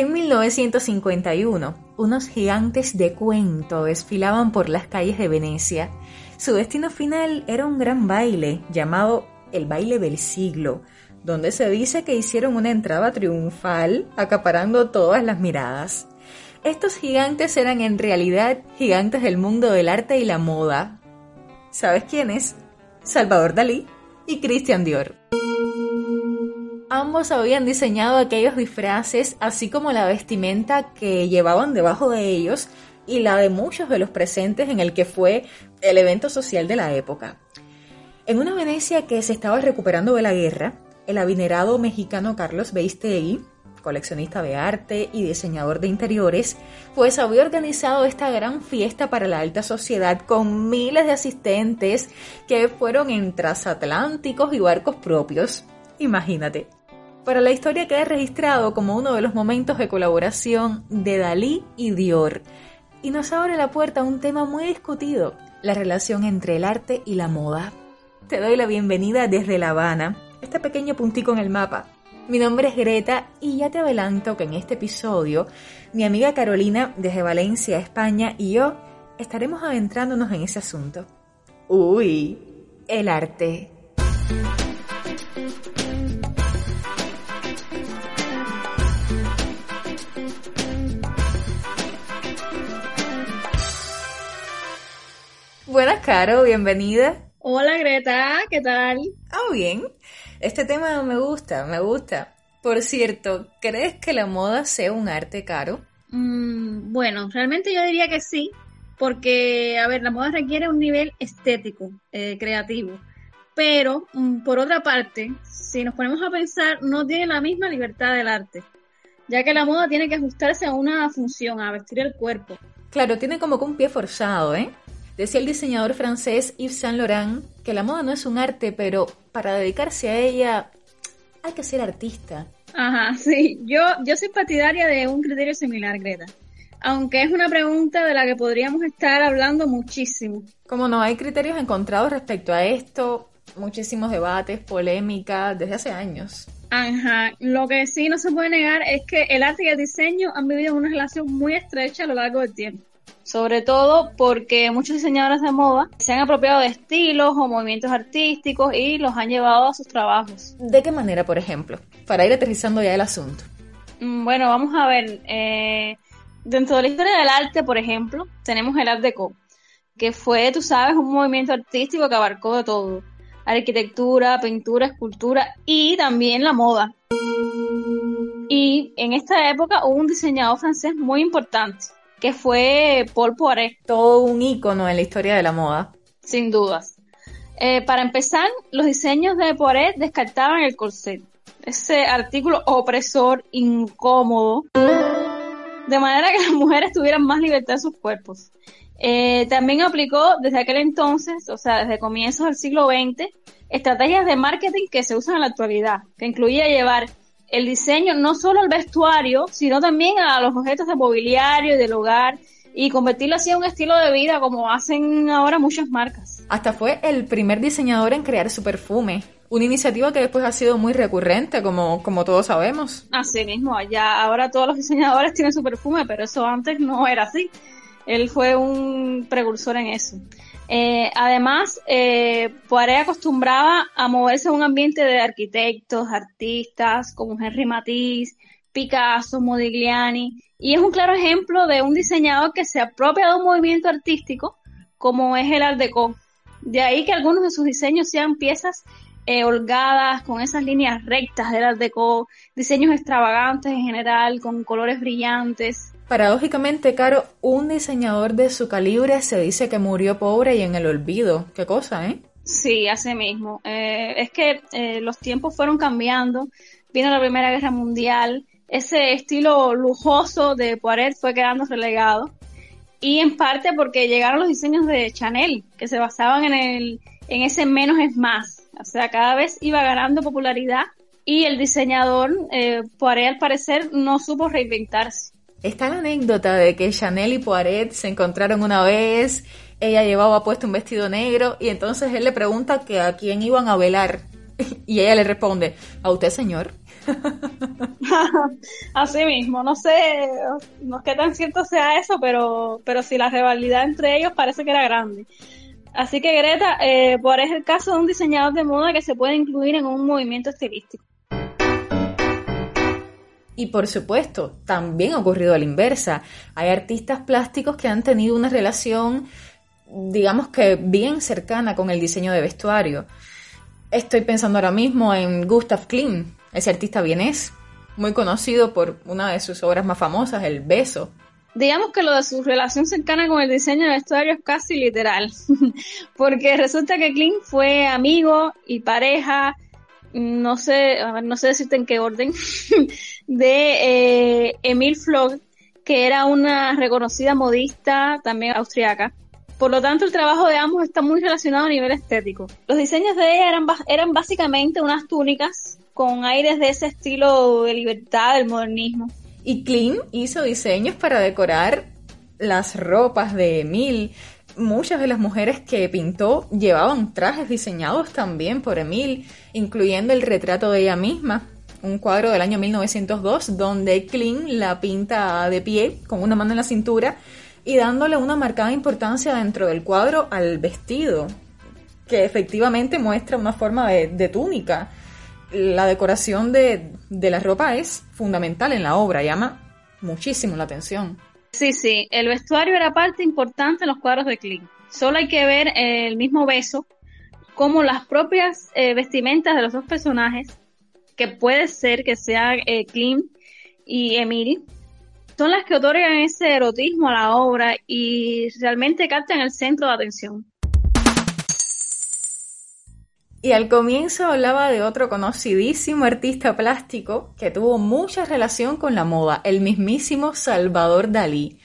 En 1951, unos gigantes de cuento desfilaban por las calles de Venecia. Su destino final era un gran baile llamado el baile del siglo, donde se dice que hicieron una entrada triunfal, acaparando todas las miradas. Estos gigantes eran en realidad gigantes del mundo del arte y la moda. ¿Sabes quiénes? Salvador Dalí y Christian Dior. Ambos habían diseñado aquellos disfraces, así como la vestimenta que llevaban debajo de ellos y la de muchos de los presentes en el que fue el evento social de la época. En una Venecia que se estaba recuperando de la guerra, el adinerado mexicano Carlos Beistegui, coleccionista de arte y diseñador de interiores, pues había organizado esta gran fiesta para la alta sociedad con miles de asistentes que fueron en transatlánticos y barcos propios. Imagínate. Para la historia queda registrado como uno de los momentos de colaboración de Dalí y Dior, y nos abre la puerta a un tema muy discutido, la relación entre el arte y la moda. Te doy la bienvenida desde La Habana, este pequeño puntico en el mapa. Mi nombre es Greta y ya te adelanto que en este episodio mi amiga Carolina desde Valencia, España y yo estaremos adentrándonos en ese asunto. Uy, el arte. Buenas, Caro, bienvenida. Hola, Greta, ¿qué tal? Ah, bien. Este tema me gusta, me gusta. Por cierto, ¿crees que la moda sea un arte caro? Mm, bueno, realmente yo diría que sí, porque, a ver, la moda requiere un nivel estético, eh, creativo. Pero, mm, por otra parte, si nos ponemos a pensar, no tiene la misma libertad del arte, ya que la moda tiene que ajustarse a una función, a vestir el cuerpo. Claro, tiene como que un pie forzado, ¿eh? Decía el diseñador francés Yves Saint Laurent que la moda no es un arte, pero para dedicarse a ella hay que ser artista. Ajá, sí. Yo, yo soy partidaria de un criterio similar, Greta. Aunque es una pregunta de la que podríamos estar hablando muchísimo. Como no, hay criterios encontrados respecto a esto, muchísimos debates, polémicas, desde hace años. Ajá, lo que sí no se puede negar es que el arte y el diseño han vivido una relación muy estrecha a lo largo del tiempo sobre todo porque muchos diseñadores de moda se han apropiado de estilos o movimientos artísticos y los han llevado a sus trabajos. ¿De qué manera, por ejemplo? Para ir aterrizando ya el asunto. Mm, bueno, vamos a ver. Eh, dentro de la historia del arte, por ejemplo, tenemos el Art Deco, que fue, tú sabes, un movimiento artístico que abarcó de todo. Arquitectura, pintura, escultura y también la moda. Y en esta época hubo un diseñador francés muy importante, que fue Paul Poiret. Todo un ícono en la historia de la moda. Sin dudas. Eh, para empezar, los diseños de Poiret descartaban el corset, ese artículo opresor, incómodo, de manera que las mujeres tuvieran más libertad en sus cuerpos. Eh, también aplicó desde aquel entonces, o sea, desde comienzos del siglo XX, estrategias de marketing que se usan en la actualidad, que incluía llevar el diseño no solo al vestuario, sino también a los objetos de mobiliario y del hogar y convertirlo así en un estilo de vida como hacen ahora muchas marcas. Hasta fue el primer diseñador en crear su perfume, una iniciativa que después ha sido muy recurrente, como, como todos sabemos. Así mismo, ya ahora todos los diseñadores tienen su perfume, pero eso antes no era así. Él fue un precursor en eso. Eh, además, eh, Poiré acostumbraba a moverse en un ambiente de arquitectos, artistas como Henry Matisse, Picasso, Modigliani, y es un claro ejemplo de un diseñador que se apropia de un movimiento artístico como es el Art Deco. De ahí que algunos de sus diseños sean piezas eh, holgadas, con esas líneas rectas del Art Deco, diseños extravagantes en general, con colores brillantes. Paradójicamente, Caro, un diseñador de su calibre se dice que murió pobre y en el olvido. ¿Qué cosa, eh? Sí, así mismo. Eh, es que eh, los tiempos fueron cambiando. Vino la Primera Guerra Mundial. Ese estilo lujoso de Poiret fue quedando relegado. Y en parte porque llegaron los diseños de Chanel, que se basaban en, el, en ese menos es más. O sea, cada vez iba ganando popularidad y el diseñador, eh, al parecer, no supo reinventarse. Está la anécdota de que Chanel y Poiret se encontraron una vez, ella llevaba puesto un vestido negro y entonces él le pregunta que a quién iban a velar Y ella le responde, ¿a usted, señor? Así mismo, no sé, no es que tan cierto sea eso, pero, pero sí la rivalidad entre ellos parece que era grande. Así que Greta, eh, por es el caso de un diseñador de moda que se puede incluir en un movimiento estilístico. Y por supuesto, también ha ocurrido a la inversa. Hay artistas plásticos que han tenido una relación, digamos que bien cercana con el diseño de vestuario. Estoy pensando ahora mismo en Gustav Klimt, ese artista vienés, muy conocido por una de sus obras más famosas, El Beso. Digamos que lo de su relación cercana con el diseño de vestuario es casi literal, porque resulta que Klimt fue amigo y pareja, no sé, no sé decirte en qué orden, de eh, Emil Flog, que era una reconocida modista también austriaca. Por lo tanto, el trabajo de ambos está muy relacionado a nivel estético. Los diseños de ella eran, eran básicamente unas túnicas con aires de ese estilo de libertad, del modernismo. Y Klim hizo diseños para decorar las ropas de Emil. Muchas de las mujeres que pintó llevaban trajes diseñados también por Emil, incluyendo el retrato de ella misma, un cuadro del año 1902 donde Klim la pinta de pie con una mano en la cintura y dándole una marcada importancia dentro del cuadro al vestido, que efectivamente muestra una forma de túnica la decoración de, la ropa es fundamental en la obra, llama muchísimo la atención. Sí, sí, el vestuario era parte importante en los cuadros de Kling. Solo hay que ver el mismo beso, como las propias eh, vestimentas de los dos personajes, que puede ser que sea eh, y Emily, son las que otorgan ese erotismo a la obra y realmente captan el centro de atención. Y al comienzo hablaba de otro conocidísimo artista plástico que tuvo mucha relación con la moda, el mismísimo Salvador Dalí,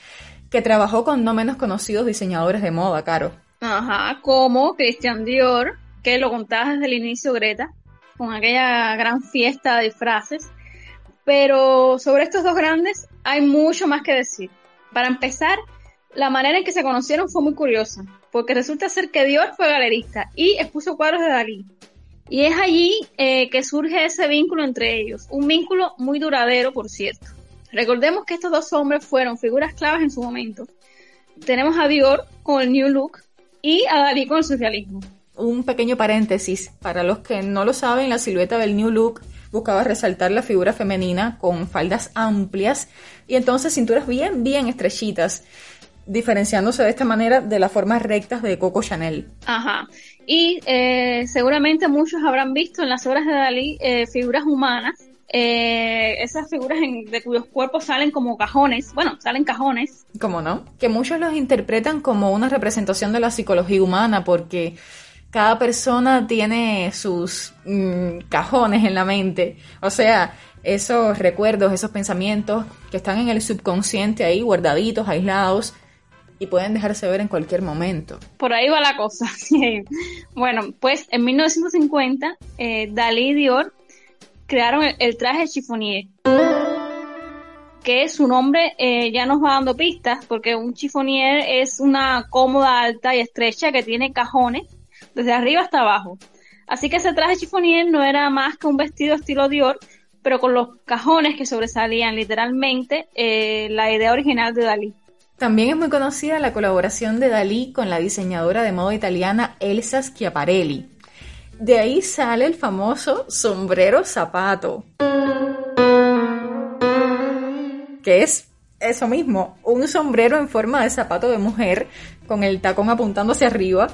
que trabajó con no menos conocidos diseñadores de moda, Caro. Ajá, como Christian Dior, que lo contaba desde el inicio, Greta, con aquella gran fiesta de disfraces. Pero sobre estos dos grandes hay mucho más que decir. Para empezar, la manera en que se conocieron fue muy curiosa, porque resulta ser que Dior fue galerista y expuso cuadros de Dalí. Y es allí eh, que surge ese vínculo entre ellos, un vínculo muy duradero, por cierto. Recordemos que estos dos hombres fueron figuras claves en su momento. Tenemos a Dior con el New Look y a Dalí con el socialismo. Un pequeño paréntesis, para los que no lo saben, la silueta del New Look buscaba resaltar la figura femenina con faldas amplias y entonces cinturas bien, bien estrechitas diferenciándose de esta manera de las formas rectas de Coco Chanel. Ajá. Y eh, seguramente muchos habrán visto en las obras de Dalí eh, figuras humanas, eh, esas figuras de cuyos cuerpos salen como cajones, bueno, salen cajones. ¿Cómo no? Que muchos los interpretan como una representación de la psicología humana porque cada persona tiene sus mm, cajones en la mente. O sea, esos recuerdos, esos pensamientos que están en el subconsciente ahí guardaditos, aislados, y pueden dejarse ver en cualquier momento. Por ahí va la cosa. bueno, pues en 1950 eh, Dalí y Dior crearon el, traje chiffonier que su nombre eh, ya nos va dando pistas, porque un chiffonier es una cómoda alta y estrecha que tiene cajones desde arriba hasta abajo. Así que ese traje chiffonier no era más que un vestido estilo Dior, pero con los cajones que sobresalían literalmente eh, la idea original de Dalí. También es muy conocida la colaboración de Dalí con la diseñadora de moda italiana Elsa Schiaparelli. De ahí sale el famoso sombrero zapato, que es eso mismo, un sombrero en forma de zapato de mujer con el tacón apuntando hacia arriba,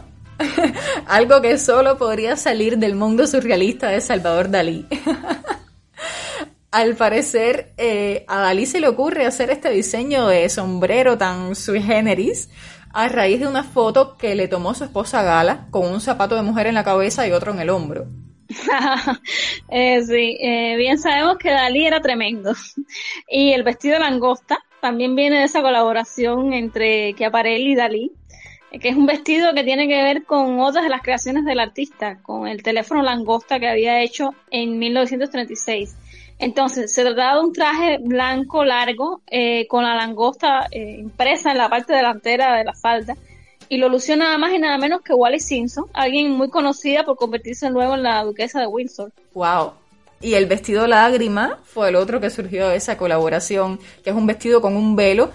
algo que solo podría salir del mundo surrealista de Salvador Dalí. al parecer eh, a Dalí se le ocurre hacer este diseño de sombrero tan sui generis a raíz de una foto que le tomó su esposa Gala con un zapato de mujer en la cabeza y otro en el hombro. eh, sí, eh, bien sabemos que Dalí era tremendo. y el vestido langosta también viene de esa colaboración entre Chiaparelli y Dalí, que es un vestido que tiene que ver con otras de las creaciones del artista, con el teléfono langosta que había hecho en 1936 entonces, se trataba de un traje blanco largo eh, con la langosta eh, impresa en la parte delantera de la falda y lo lució nada más y nada menos que Wally Simpson, alguien muy conocida por convertirse luego en la duquesa de Windsor. Wow. Y el vestido lágrima fue el otro que surgió de esa colaboración, que es un vestido con un velo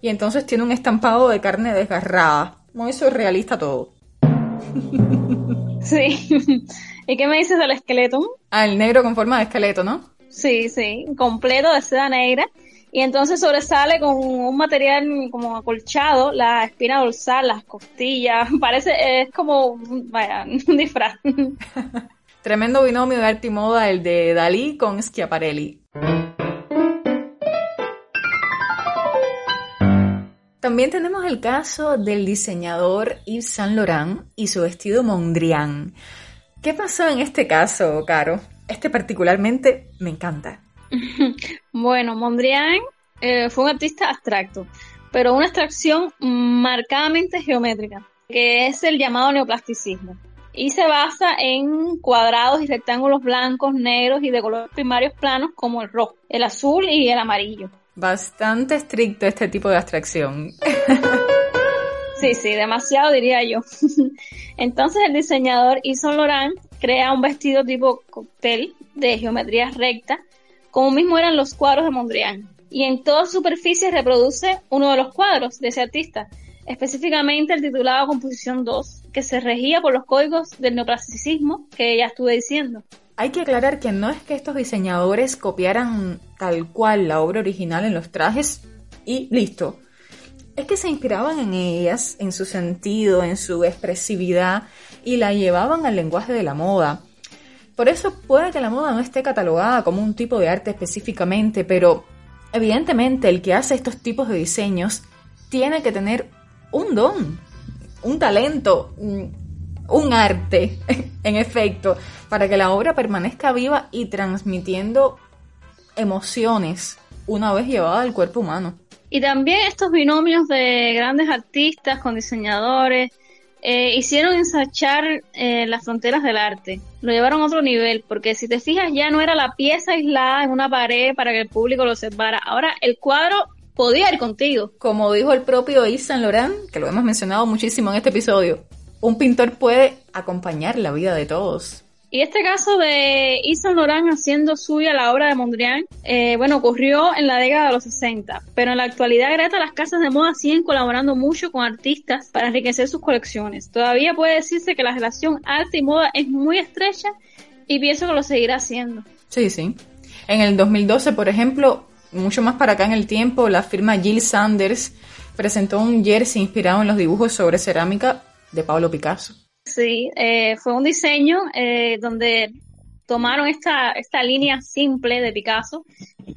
y entonces tiene un estampado de carne desgarrada. Muy surrealista todo. Sí. ¿Y qué me dices del esqueleto? Ah, el negro con forma de esqueleto, ¿no? Sí, sí, completo de seda negra. Y entonces sobresale con un material como acolchado, la espina dorsal, las costillas. Parece, es como, vaya, un disfraz. Tremendo binomio de arte y moda el de Dalí con Schiaparelli. También tenemos el caso del diseñador Yves Saint Laurent y su vestido Mondrian. ¿Qué pasó en este caso, Caro? Este particularmente me encanta. bueno, Mondrian eh, fue un artista abstracto, pero una abstracción marcadamente geométrica, que es el llamado neoplasticismo. Y se basa en cuadrados y rectángulos blancos, negros y de colores primarios planos como el rojo, el azul y el amarillo. Bastante estricto este tipo de abstracción. Sí, sí, demasiado diría yo. Entonces el diseñador Yves Laurent crea un vestido tipo cóctel de geometría recta, como mismo eran los cuadros de Mondrian. Y en toda superficie reproduce uno de los cuadros de ese artista, específicamente el titulado Composición 2, que se regía por los códigos del neoclasicismo que ya estuve diciendo. Hay que aclarar que no es que estos diseñadores copiaran tal cual la obra original en los trajes y listo. Es que se inspiraban en ellas, en su sentido, en su expresividad y la llevaban al lenguaje de la moda. Por eso puede que la moda no esté catalogada como un tipo de arte específicamente, pero evidentemente el que hace estos tipos de diseños tiene que tener un don, un talento, un arte, en efecto, para que la obra permanezca viva y transmitiendo emociones una vez llevada al cuerpo humano. Y también estos binomios de grandes artistas con diseñadores eh, hicieron ensachar eh, las fronteras del arte. Lo llevaron a otro nivel, porque si te fijas ya no era la pieza aislada en una pared para que el público lo observara. Ahora el cuadro podía ir contigo. Como dijo el propio Yves Saint Laurent, que lo hemos mencionado muchísimo en este episodio, un pintor puede acompañar la vida de todos. Y este caso de Yves Saint Laurent haciendo suya la obra de Mondrian, eh, bueno, ocurrió en la década de los 60, pero en la actualidad Greta las casas de moda siguen colaborando mucho con artistas para enriquecer sus colecciones. Todavía puede decirse que la relación arte y moda es muy estrecha y pienso que lo seguirá haciendo. Sí, sí. En el 2012, por ejemplo, mucho más para acá en el tiempo, la firma Jill Sanders presentó un jersey inspirado en los dibujos sobre cerámica de Pablo Picasso. Sí, eh, fue un diseño eh, donde tomaron esta, esta línea simple de Picasso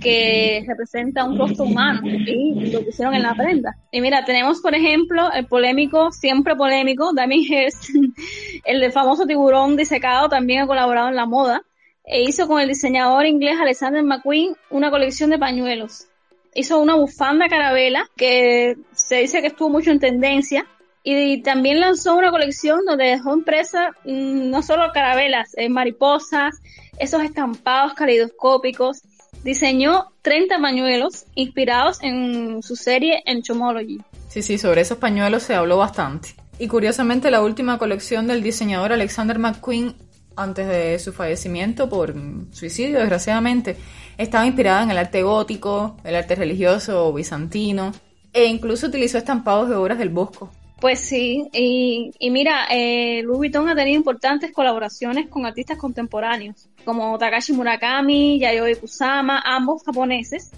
que representa un rostro humano y lo pusieron en la prenda. Y mira, tenemos por ejemplo el polémico, siempre polémico, Damien Hirst, el de famoso tiburón disecado, también ha colaborado en la moda e hizo con el diseñador inglés Alexander McQueen una colección de pañuelos. Hizo una bufanda carabela que se dice que estuvo mucho en tendencia y también lanzó una colección donde dejó impresa mm, no solo carabelas, eh, mariposas, esos estampados caleidoscópicos. Diseñó 30 pañuelos inspirados en su serie Entomology. Sí, sí, sobre esos pañuelos se habló bastante. Y curiosamente la última colección del diseñador Alexander McQueen antes de su fallecimiento por suicidio, desgraciadamente, estaba inspirada en el arte gótico, el arte religioso bizantino, e incluso utilizó estampados de obras del Bosco. Pues sí, y, mira, eh, Louis Vuitton ha tenido importantes colaboraciones con artistas contemporáneos, como Takashi Murakami, Yayoi Kusama, ambos japoneses,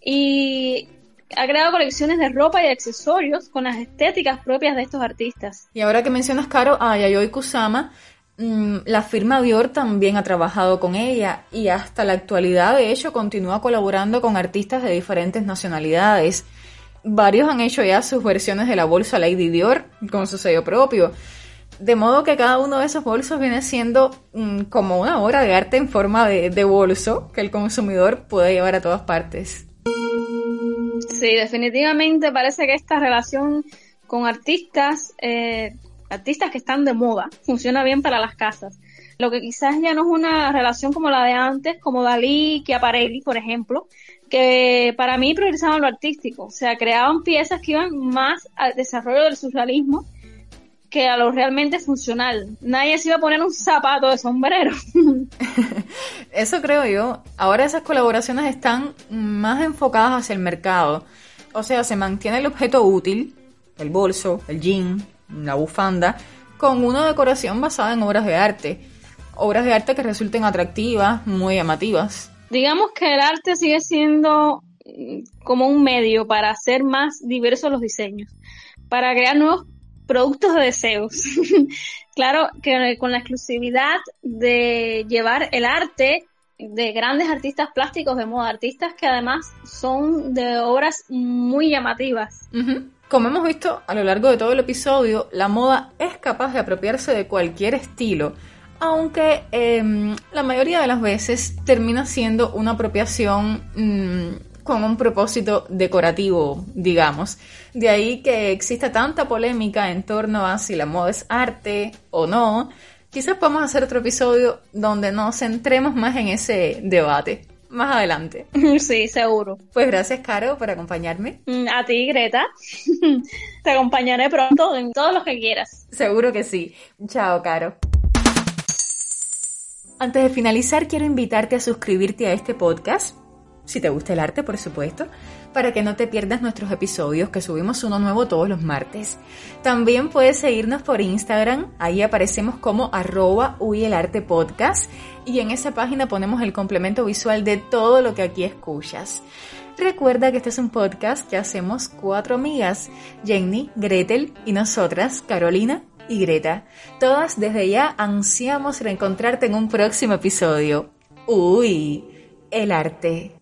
y ha creado colecciones de ropa y accesorios con las estéticas propias de estos artistas. Y ahora que mencionas, Caro, a Yayoi Kusama, mm, la firma Dior también ha trabajado con ella y hasta la actualidad, de hecho, continúa colaborando con artistas de diferentes nacionalidades varios han hecho ya sus versiones de la bolsa Lady Dior con su sello propio. De modo que cada uno de esos bolsos viene siendo mm, como una obra de arte en forma de, bolso que el consumidor puede llevar a todas partes. Sí, definitivamente parece que esta relación con artistas, eh, artistas que están de moda, funciona bien para las casas. Lo que quizás ya no es una relación como la de antes, como Dalí, Chiaparelli, por ejemplo, que para mí priorizaban lo artístico, o sea, creaban piezas que iban más al desarrollo del surrealismo que a lo realmente funcional. Nadie se iba a poner un zapato de sombrero. Eso creo yo. Ahora esas colaboraciones están más enfocadas hacia el mercado. O sea, se mantiene el objeto útil, el bolso, el jean, la bufanda, con una decoración basada en obras de arte. Obras de arte que resulten atractivas, muy llamativas. Digamos que el arte sigue siendo mm, como un medio para hacer más diversos los diseños, para crear nuevos productos de deseos. claro que con la exclusividad de llevar el arte de grandes artistas plásticos de moda, artistas que además son de obras muy llamativas. Como hemos visto a lo largo de todo el episodio, la moda es capaz de apropiarse de cualquier estilo, aunque em, la mayoría de las veces termina siendo una apropiación mm, con un propósito decorativo, digamos. De ahí que exista tanta polémica en torno a si la moda es arte o no. Quizás podamos hacer otro episodio donde nos centremos más en ese debate. Más adelante. Sí, seguro. Pues gracias, Caro, por acompañarme. Mm, a ti, Greta. Te acompañaré pronto en todo lo que quieras. Seguro que sí. Chao, Caro. Antes de finalizar, quiero invitarte a suscribirte a este podcast si te gusta el arte, por supuesto, para que no te pierdas nuestros episodios, que subimos uno nuevo todos los martes. También puedes seguirnos por Instagram, ahí aparecemos como arroba podcast y en esa página ponemos el complemento visual de todo lo que aquí escuchas. Recuerda que este es un podcast que hacemos cuatro amigas, Jenny, Gretel y nosotras, Carolina y Greta. Todas desde ya ansiamos reencontrarte en un próximo episodio. Uy, el arte.